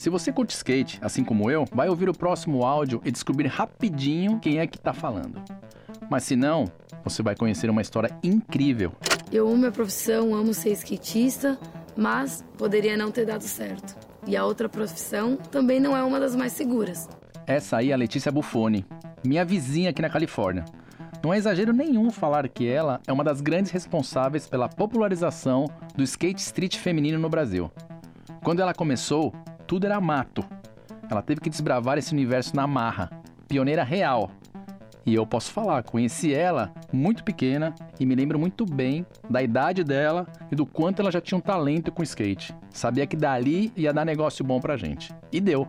Se você curte skate, assim como eu, vai ouvir o próximo áudio e descobrir rapidinho quem é que tá falando. Mas se não, você vai conhecer uma história incrível. Eu amo minha profissão, amo ser skatista, mas poderia não ter dado certo. E a outra profissão também não é uma das mais seguras. Essa aí é a Letícia Buffoni, minha vizinha aqui na Califórnia. Não é exagero nenhum falar que ela é uma das grandes responsáveis pela popularização do skate street feminino no Brasil. Quando ela começou, tudo era mato. Ela teve que desbravar esse universo na marra, pioneira real. E eu posso falar, conheci ela muito pequena e me lembro muito bem da idade dela e do quanto ela já tinha um talento com skate. Sabia que dali ia dar negócio bom pra gente. E deu.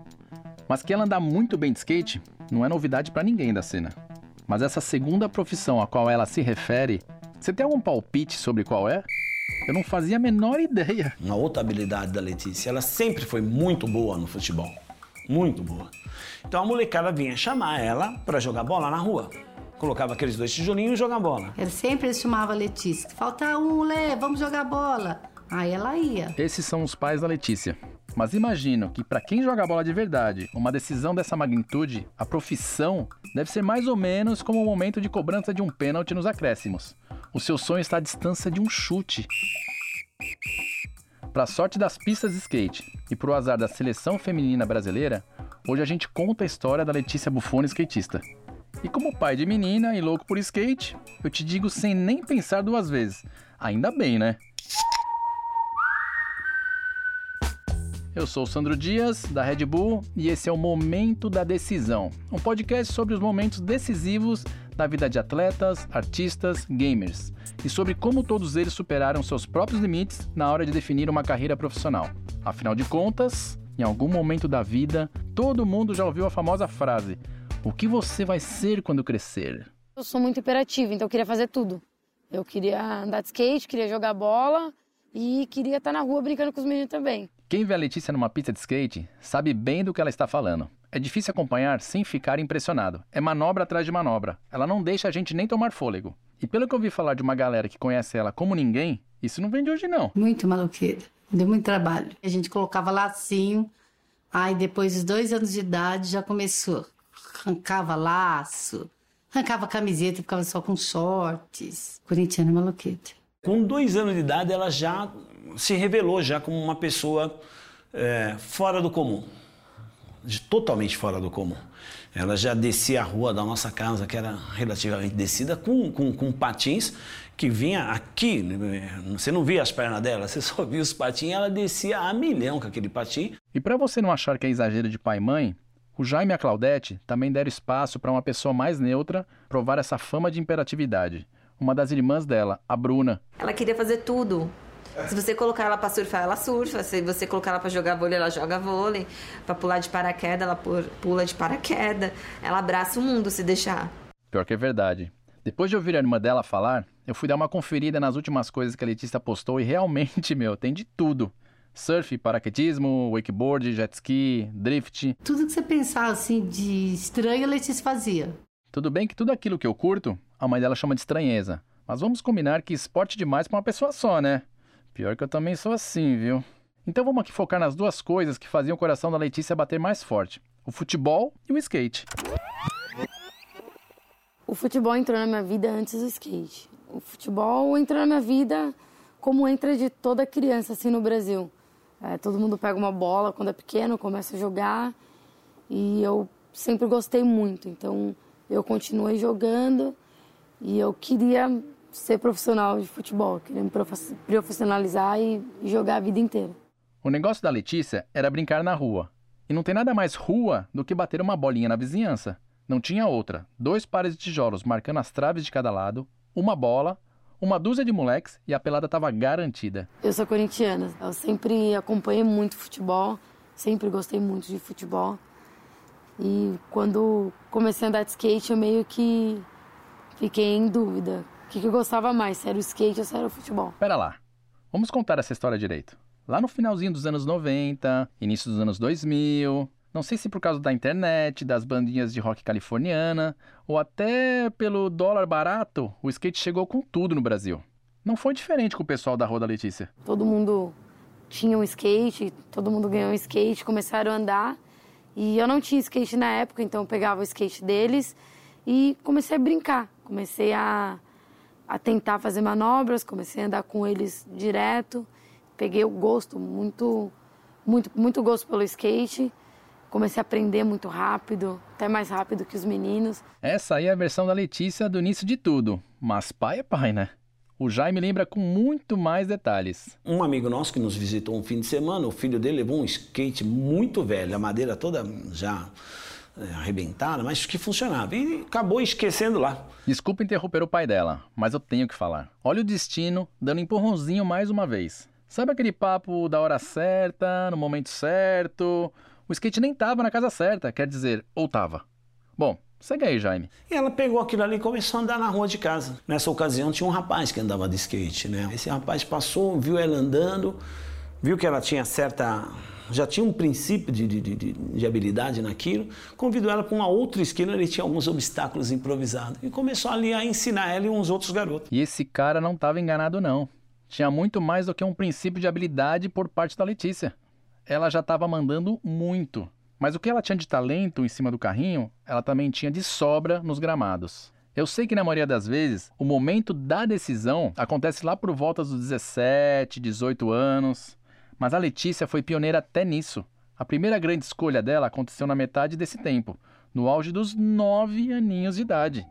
Mas que ela anda muito bem de skate não é novidade para ninguém da cena. Mas essa segunda profissão a qual ela se refere, você tem algum palpite sobre qual é? Eu não fazia a menor ideia. Uma outra habilidade da Letícia, ela sempre foi muito boa no futebol. Muito boa. Então a molecada vinha chamar ela para jogar bola na rua. Colocava aqueles dois tijolinhos e jogar bola. Ela sempre chamava a Letícia. Falta um, Lê, vamos jogar bola. Aí ela ia. Esses são os pais da Letícia. Mas imagino que para quem joga bola de verdade, uma decisão dessa magnitude, a profissão, deve ser mais ou menos como o momento de cobrança de um pênalti nos acréscimos. O seu sonho está à distância de um chute. Para sorte das pistas de skate e para o azar da seleção feminina brasileira, hoje a gente conta a história da Letícia Buffoni skatista. E como pai de menina e louco por skate, eu te digo sem nem pensar duas vezes. Ainda bem, né? Eu sou o Sandro Dias, da Red Bull, e esse é o Momento da Decisão, um podcast sobre os momentos decisivos da vida de atletas, artistas, gamers, e sobre como todos eles superaram seus próprios limites na hora de definir uma carreira profissional. Afinal de contas, em algum momento da vida, todo mundo já ouviu a famosa frase: O que você vai ser quando crescer? Eu sou muito imperativa, então eu queria fazer tudo. Eu queria andar de skate, queria jogar bola e queria estar na rua brincando com os meninos também. Quem vê a Letícia numa pista de skate sabe bem do que ela está falando. É difícil acompanhar sem ficar impressionado. É manobra atrás de manobra. Ela não deixa a gente nem tomar fôlego. E pelo que eu ouvi falar de uma galera que conhece ela como ninguém, isso não vem de hoje não. Muito maluqueira. Deu muito trabalho. A gente colocava lacinho, aí depois dos dois anos de idade já começou. Arrancava laço, arrancava camiseta, ficava só com shorts. Corintiana é maluqueta. Com dois anos de idade, ela já se revelou já como uma pessoa é, fora do comum, de, totalmente fora do comum. Ela já descia a rua da nossa casa, que era relativamente descida, com, com, com patins, que vinha aqui, né, você não via as pernas dela, você só via os patins, ela descia a milhão com aquele patim. E para você não achar que é exagero de pai e mãe, o Jaime e a Claudete também deram espaço para uma pessoa mais neutra provar essa fama de imperatividade. Uma das irmãs dela, a Bruna. Ela queria fazer tudo. Se você colocar ela para surfar, ela surfa. Se você colocar ela para jogar vôlei, ela joga vôlei. Para pular de paraquedas, ela pula de paraquedas. Ela abraça o mundo se deixar. Pior que é verdade. Depois de ouvir a irmã dela falar, eu fui dar uma conferida nas últimas coisas que a Letícia postou e realmente, meu, tem de tudo. Surf, paraquedismo, wakeboard, jet ski, drift. Tudo que você pensar assim de estranho, a Letícia fazia. Tudo bem que tudo aquilo que eu curto, a mãe dela chama de estranheza. Mas vamos combinar que esporte demais para uma pessoa só, né? Pior que eu também sou assim, viu? Então vamos aqui focar nas duas coisas que faziam o coração da Letícia bater mais forte: o futebol e o skate. O futebol entrou na minha vida antes do skate. O futebol entrou na minha vida como entra de toda criança assim no Brasil. É, todo mundo pega uma bola quando é pequeno, começa a jogar e eu sempre gostei muito. Então eu continuei jogando e eu queria ser profissional de futebol, queria me profissionalizar e, jogar a vida inteira. O negócio da Letícia era brincar na rua. E não tem nada mais rua do que bater uma bolinha na vizinhança. Não tinha outra. Dois pares de tijolos marcando as traves de cada lado, uma bola, uma dúzia de moleques e a pelada estava garantida. Eu sou corintiana. Eu sempre acompanhei muito futebol, sempre gostei muito de futebol. E quando comecei a andar de skate, eu meio que fiquei em dúvida. O que, eu gostava mais, se era o skate ou se era o futebol? Pera lá, vamos contar essa história direito. Lá no finalzinho dos anos 90, início dos anos 2000, não sei se por causa da internet, das bandinhas de rock californiana, ou até pelo dólar barato, o skate chegou com tudo no Brasil. Não foi diferente com o pessoal da Rua da Letícia. Todo mundo tinha um skate, todo mundo ganhou um skate, começaram a andar. E eu não tinha skate na época, então eu pegava o skate deles e comecei a brincar. Comecei a, a tentar fazer manobras, comecei a andar com eles direto. Peguei o gosto, muito, muito, muito gosto pelo skate. Comecei a aprender muito rápido, até mais rápido que os meninos. Essa aí é a versão da Letícia do início de tudo. Mas pai é pai, né? O Jaime lembra com muito mais detalhes. Um amigo nosso que nos visitou um fim de semana, o filho dele levou um skate muito velho, a madeira toda já arrebentada, mas que funcionava. E acabou esquecendo lá. Desculpa interromper o pai dela, mas eu tenho que falar. Olha o destino dando empurrãozinho mais uma vez. Sabe aquele papo da hora certa, no momento certo? O skate nem tava na casa certa, quer dizer, ou tava. Bom, Segue aí, Jaime. E ela pegou aquilo ali e começou a andar na rua de casa. Nessa ocasião tinha um rapaz que andava de skate, né? Esse rapaz passou, viu ela andando, viu que ela tinha certa. Já tinha um princípio de, de, de, de habilidade naquilo, convidou ela para uma outra esquina, ele tinha alguns obstáculos improvisados. E começou ali a ensinar ela e uns outros garotos. E esse cara não estava enganado, não. Tinha muito mais do que um princípio de habilidade por parte da Letícia. Ela já estava mandando muito. Mas o que ela tinha de talento em cima do carrinho, ela também tinha de sobra nos gramados. Eu sei que na maioria das vezes, o momento da decisão acontece lá por volta dos 17, 18 anos, mas a Letícia foi pioneira até nisso. A primeira grande escolha dela aconteceu na metade desse tempo, no auge dos 9 aninhos de idade.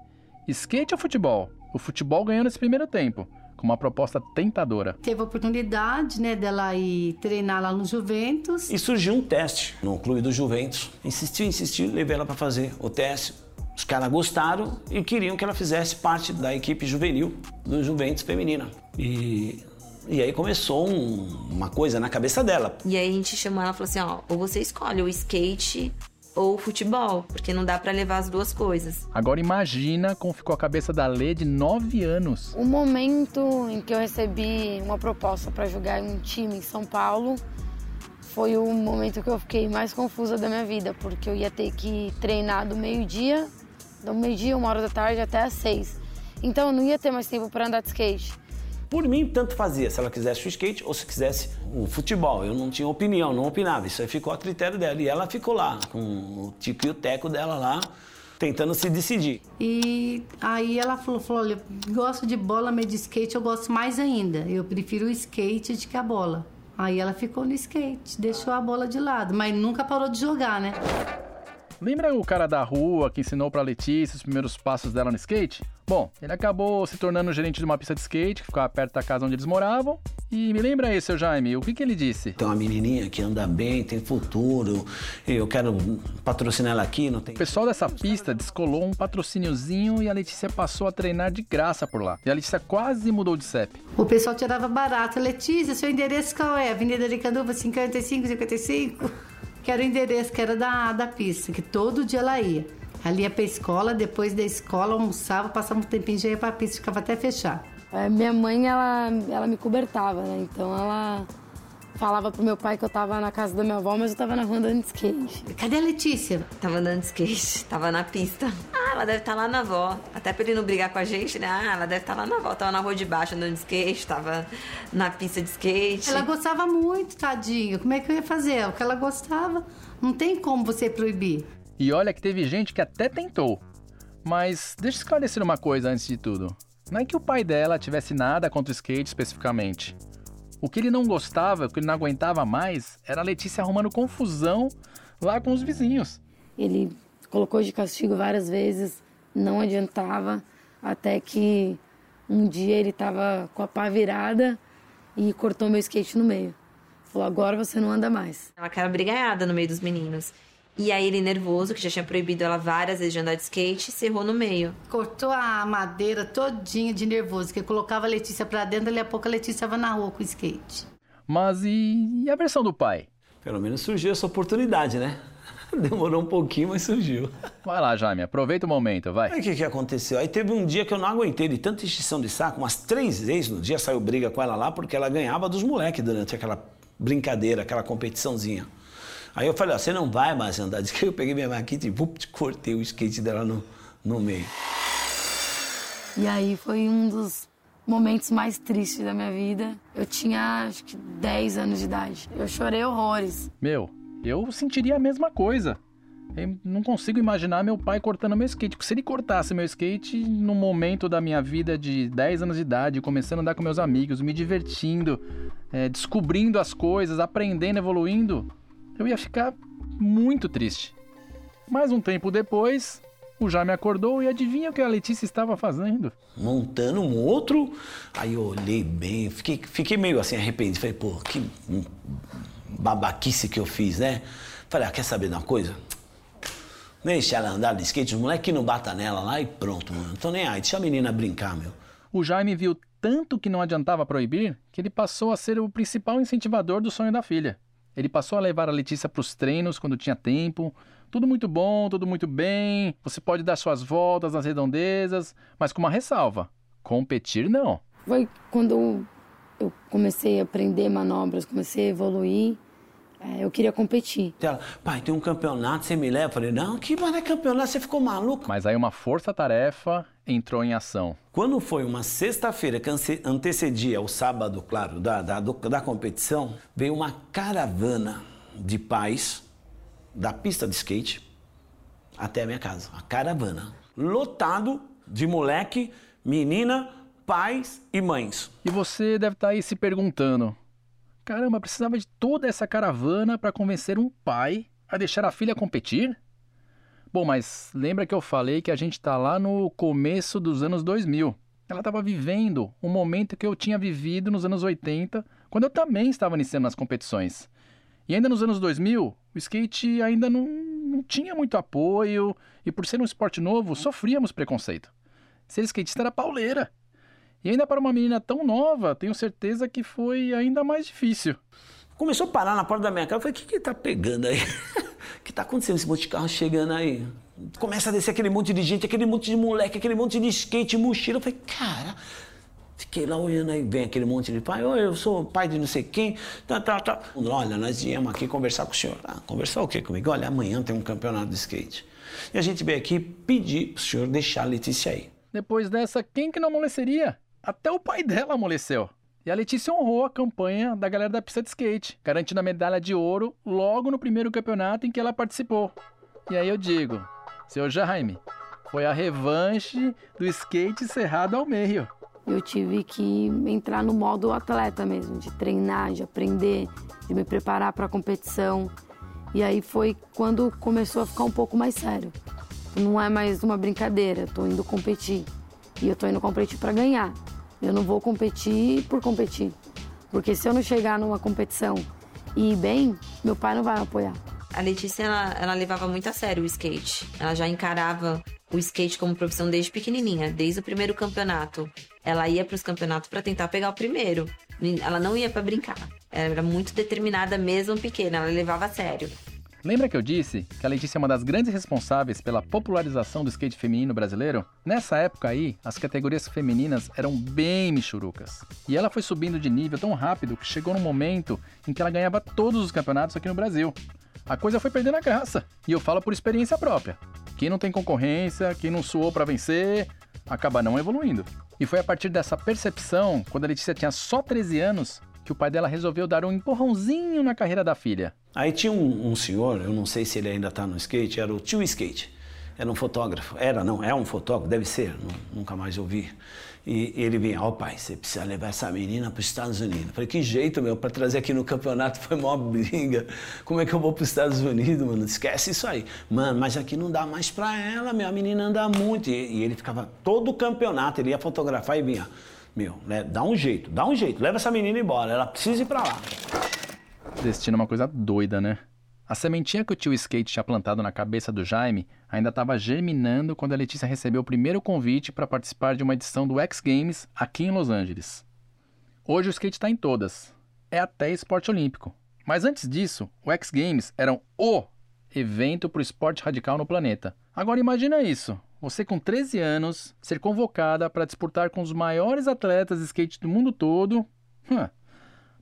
Skate ou futebol? O futebol ganhou nesse primeiro tempo, com uma proposta tentadora. Teve a oportunidade, né, dela ir treinar lá no Juventus. E surgiu um teste no clube do Juventus. Insistiu, insistiu, levei ela para fazer o teste. Os caras gostaram e queriam que ela fizesse parte da equipe juvenil do Juventus feminina. E e aí começou um, uma coisa na cabeça dela. E aí a gente chamou ela e falou assim: ó, ou você escolhe o skate ou futebol, porque não dá para levar as duas coisas. Agora imagina como ficou a cabeça da Lê de 9 anos. O momento em que eu recebi uma proposta para jogar em um time em São Paulo foi o momento que eu fiquei mais confusa da minha vida, porque eu ia ter que treinar do meio-dia, do meio-dia, uma hora da tarde até às seis. Então eu não ia ter mais tempo para andar de skate. Por mim, tanto fazia se ela quisesse o skate ou se quisesse o futebol. Eu não tinha opinião, não opinava. Isso aí ficou a critério dela. E ela ficou lá, com o tico e o teco dela lá, tentando se decidir. E aí ela falou, falou olha, gosto de bola, mas de skate eu gosto mais ainda. Eu prefiro o skate do que a bola. Aí ela ficou no skate, deixou a bola de lado, mas nunca parou de jogar, né? Lembra o cara da rua que ensinou pra Letícia os primeiros passos dela no skate? Bom, ele acabou se tornando gerente de uma pista de skate que ficava perto da casa onde eles moravam. E me lembra aí, seu Jaime, o que, que ele disse? Tem uma menininha que anda bem, tem futuro, eu quero patrocinar ela aqui, não tem... O pessoal dessa pista descolou um patrocíniozinho e a Letícia passou a treinar de graça por lá. E a Letícia quase mudou de CEP. O pessoal tirava barato. Letícia, seu endereço qual é? Avenida de Canduva 55, 55? que era o endereço que era da, da pista, que todo dia ela ia. Ali ia pra escola, depois da escola almoçava, passava um tempinho já ia pra pista, ficava até fechar. É, minha mãe, ela, ela me cobertava, né? Então ela falava pro meu pai que eu tava na casa da minha avó, mas eu tava na rua andando de skate. Cadê a Letícia? Tava andando de skate, tava na pista. Ah, ela deve estar tá lá na avó. Até pra ele não brigar com a gente, né? Ah, ela deve estar tá lá na avó. Tava na rua de baixo andando de skate, tava na pista de skate. Ela gostava muito, tadinha. Como é que eu ia fazer? O que ela gostava, não tem como você proibir. E olha que teve gente que até tentou. Mas deixa eu esclarecer uma coisa antes de tudo. Não é que o pai dela tivesse nada contra o skate especificamente. O que ele não gostava, o que ele não aguentava mais, era a Letícia arrumando confusão lá com os vizinhos. Ele colocou de castigo várias vezes, não adiantava, até que um dia ele estava com a pá virada e cortou meu skate no meio. Falou: agora você não anda mais. Ela quer brigaiada no meio dos meninos. E aí ele, nervoso, que já tinha proibido ela várias vezes de andar de skate, se errou no meio. Cortou a madeira todinha de nervoso, que colocava a Letícia pra dentro, dali a pouco a Letícia estava na rua com o skate. Mas e, e a versão do pai? Pelo menos surgiu essa oportunidade, né? Demorou um pouquinho, mas surgiu. Vai lá, Jaime, aproveita o momento, vai. Aí o que, que aconteceu? Aí teve um dia que eu não aguentei de tanta extinção de saco, umas três vezes no dia saiu briga com ela lá, porque ela ganhava dos moleques durante aquela brincadeira, aquela competiçãozinha. Aí eu falei, ó, você não vai mais andar de skate. Eu peguei minha maquita e vup, cortei o skate dela no, no meio. E aí foi um dos momentos mais tristes da minha vida. Eu tinha acho que 10 anos de idade. Eu chorei horrores. Meu, eu sentiria a mesma coisa. Eu não consigo imaginar meu pai cortando meu skate. Se ele cortasse meu skate no momento da minha vida de 10 anos de idade, começando a andar com meus amigos, me divertindo, é, descobrindo as coisas, aprendendo, evoluindo, eu ia ficar muito triste. Mais um tempo depois, o Jaime acordou e adivinha o que a Letícia estava fazendo? Montando um outro. Aí eu olhei bem, fiquei, fiquei meio assim arrependido. Falei, pô, que babaquice que eu fiz, né? Falei, ah, quer saber de uma coisa? Deixa ela andar de skate, os moleques não bata nela lá e pronto, mano. Não tô nem aí, deixa a menina brincar, meu. O Jaime viu tanto que não adiantava proibir que ele passou a ser o principal incentivador do sonho da filha. Ele passou a levar a Letícia para os treinos quando tinha tempo. Tudo muito bom, tudo muito bem. Você pode dar suas voltas nas redondezas, mas com uma ressalva: competir não. Foi quando eu comecei a aprender manobras, comecei a evoluir. É, eu queria competir. Ela, pai, tem um campeonato, você me leva? Eu falei, não, que mais é campeonato? Você ficou maluco? Mas aí uma força-tarefa entrou em ação. Quando foi uma sexta-feira que antecedia o sábado, claro, da, da, da competição, veio uma caravana de pais da pista de skate até a minha casa. A caravana. Lotado de moleque, menina, pais e mães. E você deve estar aí se perguntando: Caramba, precisava de toda essa caravana para convencer um pai a deixar a filha competir? Bom, mas lembra que eu falei que a gente está lá no começo dos anos 2000. Ela estava vivendo um momento que eu tinha vivido nos anos 80, quando eu também estava iniciando nas competições. E ainda nos anos 2000, o skate ainda não, não tinha muito apoio e, por ser um esporte novo, sofríamos preconceito. Ser skatista era pauleira. E ainda para uma menina tão nova, tenho certeza que foi ainda mais difícil. Começou a parar na porta da minha casa. Eu falei, o que que tá pegando aí? O que tá acontecendo esse monte de carro chegando aí? Começa a descer aquele monte de gente, aquele monte de moleque, aquele monte de skate, mochila. Eu falei, cara, fiquei lá olhando aí, vem aquele monte de pai, oh, eu sou pai de não sei quem, tá, tá, tá. Olha, nós viemos aqui conversar com o senhor. Ah, conversar o quê comigo? Olha, amanhã tem um campeonato de skate. E a gente veio aqui pedir pro senhor deixar a Letícia aí. Depois dessa, quem que não amoleceria? Até o pai dela amoleceu. E a Letícia honrou a campanha da galera da pista de skate, garantindo a medalha de ouro logo no primeiro campeonato em que ela participou. E aí eu digo, seu Jaime, foi a revanche do skate cerrado ao meio. Eu tive que entrar no modo atleta mesmo, de treinar, de aprender, de me preparar para a competição. E aí foi quando começou a ficar um pouco mais sério. Não é mais uma brincadeira, estou indo competir. E eu estou indo competir para ganhar. Eu não vou competir por competir. Porque se eu não chegar numa competição e ir bem, meu pai não vai me apoiar. A Letícia, ela, ela levava muito a sério o skate. Ela já encarava o skate como profissão desde pequenininha, desde o primeiro campeonato. Ela ia para os campeonatos para tentar pegar o primeiro. Ela não ia para brincar. Ela era muito determinada mesmo pequena, ela levava a sério. Lembra que eu disse que a Letícia é uma das grandes responsáveis pela popularização do skate feminino brasileiro? Nessa época aí, as categorias femininas eram bem michurucas. E ela foi subindo de nível tão rápido que chegou num momento em que ela ganhava todos os campeonatos aqui no Brasil. A coisa foi perdendo a graça. E eu falo por experiência própria. Quem não tem concorrência, quem não suou para vencer, acaba não evoluindo. E foi a partir dessa percepção, quando a Letícia tinha só 13 anos, que o pai dela resolveu dar um empurrãozinho na carreira da filha. Aí tinha um, um senhor, eu não sei se ele ainda está no skate, era o tio Skate. Era um fotógrafo. Era, não, é um fotógrafo, deve ser, nunca mais ouvi. E, ele vinha, ó oh, pai, você precisa levar essa menina para os Estados Unidos. Eu falei, que jeito, meu, para trazer aqui no campeonato foi mó briga. Como é que eu vou para os Estados Unidos, mano? Esquece isso aí. Mano, mas aqui não dá mais para ela, meu, a menina anda muito. E, e ele ficava todo o campeonato, ele ia fotografar e vinha, meu, né, dá um jeito, dá um jeito, leva essa menina embora, ela precisa ir para lá. Destino é uma coisa doida, né? A sementinha que o tio Skate tinha plantado na cabeça do Jaime ainda estava germinando quando a Letícia recebeu o primeiro convite para participar de uma edição do X Games aqui em Los Angeles. Hoje o skate está em todas, é até esporte olímpico. Mas antes disso, o X Games era o evento para o esporte radical no planeta. Agora imagina isso: você com 13 anos ser convocada para disputar com os maiores atletas de skate do mundo todo. Hum,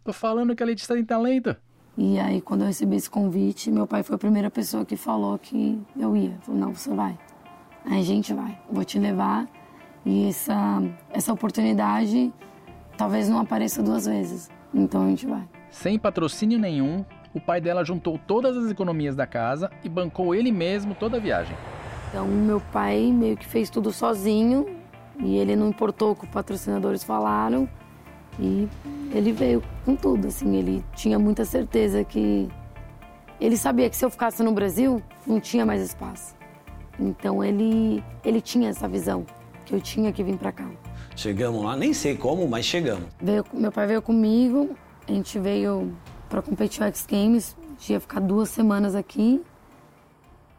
tô falando que a Letícia tem talento. E aí, quando eu recebi esse convite, meu pai foi a primeira pessoa que falou que eu ia. Falou, não, você vai. A gente vai, vou te levar. E essa, essa oportunidade talvez não apareça duas vezes. Então a gente vai. Sem patrocínio nenhum, o pai dela juntou todas as economias da casa e bancou ele mesmo toda a viagem. Então meu pai meio que fez tudo sozinho e ele não importou o que os patrocinadores falaram e ele veio com tudo, assim, ele tinha muita certeza que ele sabia que se eu ficasse no Brasil, não tinha mais espaço. Então ele ele tinha essa visão que eu tinha que vir para cá. Chegamos lá, nem sei como, mas chegamos. Veio, meu pai veio comigo, a gente veio para competir o X Games, a gente ia ficar duas semanas aqui.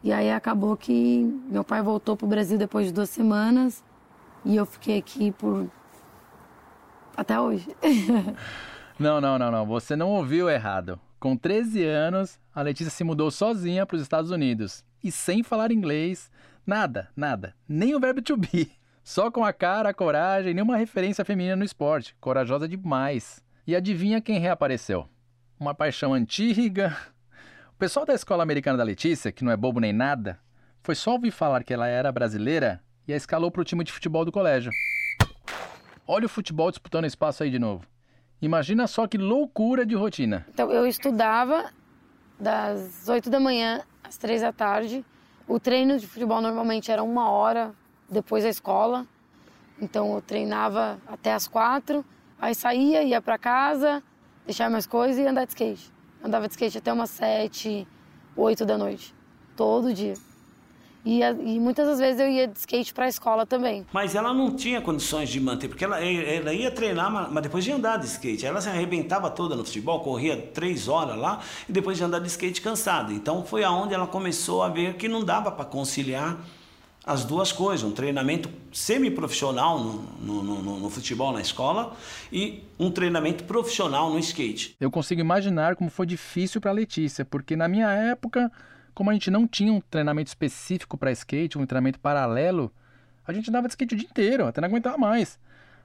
E aí acabou que meu pai voltou pro Brasil depois de duas semanas e eu fiquei aqui por até hoje. não, não, não, não. Você não ouviu errado. Com 13 anos, a Letícia se mudou sozinha para os Estados Unidos. E sem falar inglês, nada, nada. Nem o verbo to be. Só com a cara, a coragem, nenhuma referência feminina no esporte. Corajosa demais. E adivinha quem reapareceu? Uma paixão antiga. Pessoal da escola americana da Letícia, que não é bobo nem nada, foi só ouvir falar que ela era brasileira e a escalou para o time de futebol do colégio. Olha o futebol disputando espaço aí de novo. Imagina só que loucura de rotina. Então, eu estudava das 8 da manhã às 3 da tarde. O treino de futebol normalmente era uma hora depois da escola. Então, eu treinava até as 4, aí saía, ia para casa, deixava mais coisas e ia andar de skate. Andava de skate até umas 7, 8 da noite, todo dia. E, e, muitas das vezes eu ia de skate para a escola também. Mas ela não tinha condições de manter, porque ela, ela ia treinar, mas depois de andar de skate. Ela se arrebentava toda no futebol, corria três horas lá e depois de andar de skate cansada. Então foi aonde ela começou a ver que não dava para conciliar as duas coisas, um treinamento semi-profissional no, no, no, no, futebol na escola e um treinamento profissional no skate. Eu consigo imaginar como foi difícil para Letícia, porque na minha época como a gente não tinha um treinamento específico para skate, um treinamento paralelo, a gente andava de skate o dia inteiro, até não aguentar mais.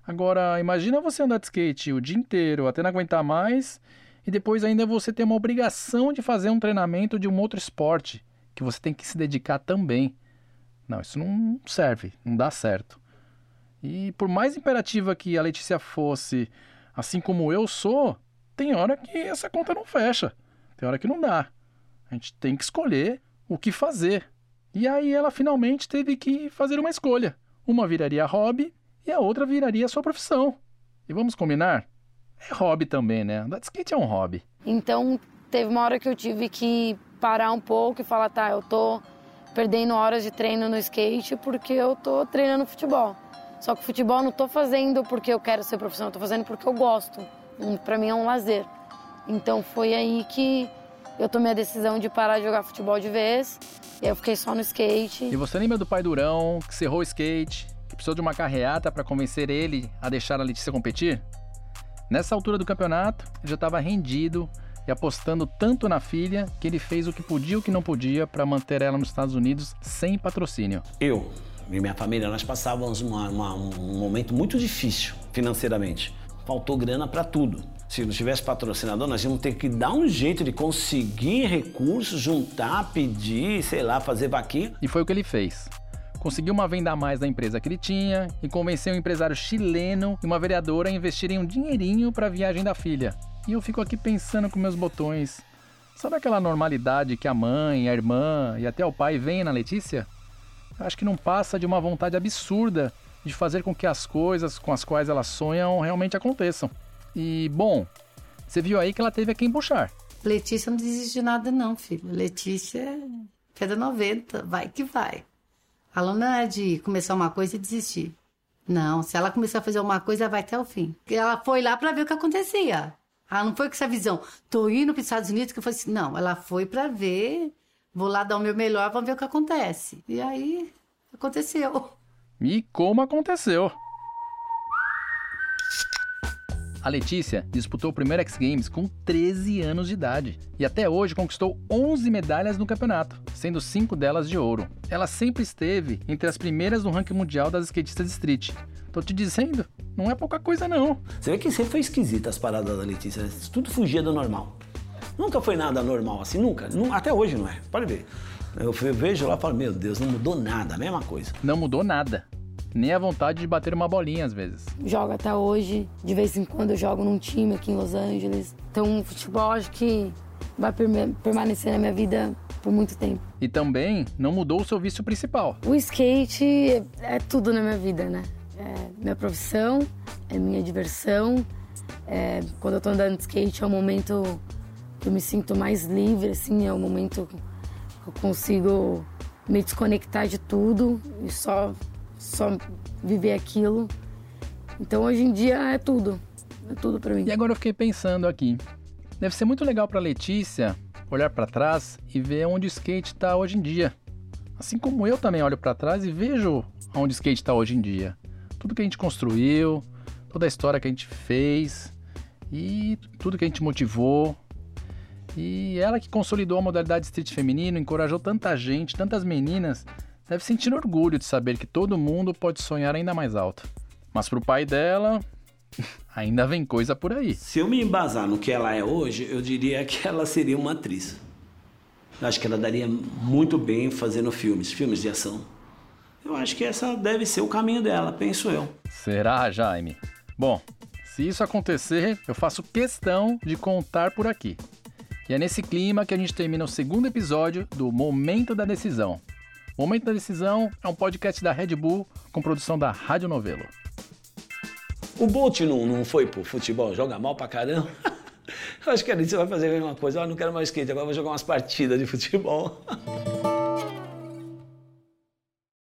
Agora, imagina você andar de skate o dia inteiro, até não aguentar mais, e depois ainda você ter uma obrigação de fazer um treinamento de um outro esporte, que você tem que se dedicar também. Não, isso não serve, não dá certo. E por mais imperativa que a Letícia fosse, assim como eu sou, tem hora que essa conta não fecha. Tem hora que não dá. A gente tem que escolher o que fazer. E aí ela finalmente teve que fazer uma escolha. Uma viraria hobby e a outra viraria sua profissão. E vamos combinar? É hobby também, né? Andar de skate é um hobby. Então, teve uma hora que eu tive que parar um pouco e falar, tá, eu tô perdendo horas de treino no skate porque eu tô treinando futebol. Só que futebol eu não tô fazendo porque eu quero ser profissional, eu tô fazendo porque eu gosto. Para mim é um lazer. Então foi aí que eu tomei a decisão de parar de jogar futebol de vez. E eu fiquei só no skate. E você lembra do pai Durão, que cerrou o skate, que precisou de uma carreata para convencer ele a deixar a Letícia competir? Nessa altura do campeonato, ele já estava rendido e apostando tanto na filha que ele fez o que podia e o que não podia para manter ela nos Estados Unidos sem patrocínio. Eu e minha família, nós passávamos uma, uma, um momento muito difícil financeiramente. Faltou grana para tudo. Se não tivesse patrocinador, nós íamos ter que dar um jeito de conseguir recursos, juntar, pedir, sei lá, fazer vaquinha. E foi o que ele fez. Conseguiu uma venda a mais da empresa que ele tinha e convenceu um empresário chileno e uma vereadora a investirem um dinheirinho para a viagem da filha. E eu fico aqui pensando com meus botões. Sabe aquela normalidade que a mãe, a irmã e até o pai veem na Letícia? Acho que não passa de uma vontade absurda de fazer com que as coisas com as quais elas sonham realmente aconteçam. E, bom, você viu aí que ela teve a quem puxar. Letícia não desiste de nada, não, filho. Letícia é pedra 90, vai que vai. Ela não é de começar uma coisa e desistir. Não, se ela começar a fazer uma coisa, vai até o fim. Ela foi lá para ver o que acontecia. Ela não foi com essa visão, tô indo para os Estados Unidos, que eu falei assim, não, ela foi para ver, vou lá dar o meu melhor, vamos ver o que acontece. E aí, aconteceu. E como aconteceu? A Letícia disputou o primeiro X Games com 13 anos de idade e até hoje conquistou 11 medalhas no campeonato, sendo 5 delas de ouro. Ela sempre esteve entre as primeiras no ranking mundial das skatistas de street. Tô te dizendo, não é pouca coisa não. Você vê que sempre foi esquisita as paradas da Letícia, tudo fugia do normal. Nunca foi nada normal assim, nunca. Até hoje não é, pode ver. Eu vejo lá e falo, meu Deus, não mudou nada, a mesma coisa. Não mudou nada. Nem a vontade de bater uma bolinha às vezes. Jogo até hoje, de vez em quando eu jogo num time aqui em Los Angeles. Então, o futebol acho que vai permanecer na minha vida por muito tempo. E também não mudou o seu vício principal. O skate é tudo na minha vida, né? É minha profissão, é minha diversão. É, quando eu tô andando de skate é o momento que eu me sinto mais livre, assim, é o momento que eu consigo me desconectar de tudo e só, só viver aquilo. Então hoje em dia é tudo, é tudo para mim. E agora eu fiquei pensando aqui, deve ser muito legal para Letícia olhar para trás e ver onde o skate está hoje em dia. Assim como eu também olho para trás e vejo onde o skate está hoje em dia. Tudo que a gente construiu, toda a história que a gente fez e tudo que a gente motivou. E ela que consolidou a modalidade street feminino, encorajou tanta gente, tantas meninas, deve sentir orgulho de saber que todo mundo pode sonhar ainda mais alto. Mas pro pai dela, ainda vem coisa por aí. Se eu me embasar no que ela é hoje, eu diria que ela seria uma atriz. Eu acho que ela daria muito bem fazendo filmes, filmes de ação. Eu acho que essa deve ser o caminho dela, penso eu. Será, Jaime? Bom, se isso acontecer, eu faço questão de contar por aqui. E é nesse clima que a gente termina o segundo episódio do Momento da Decisão. Momento da Decisão é um podcast da Red Bull com produção da Rádio Novelo. O Bolt não, não foi pro futebol, joga mal pra caramba. Eu acho que ali você vai fazer a mesma coisa. Ah, não quero mais skate, agora vou jogar umas partidas de futebol.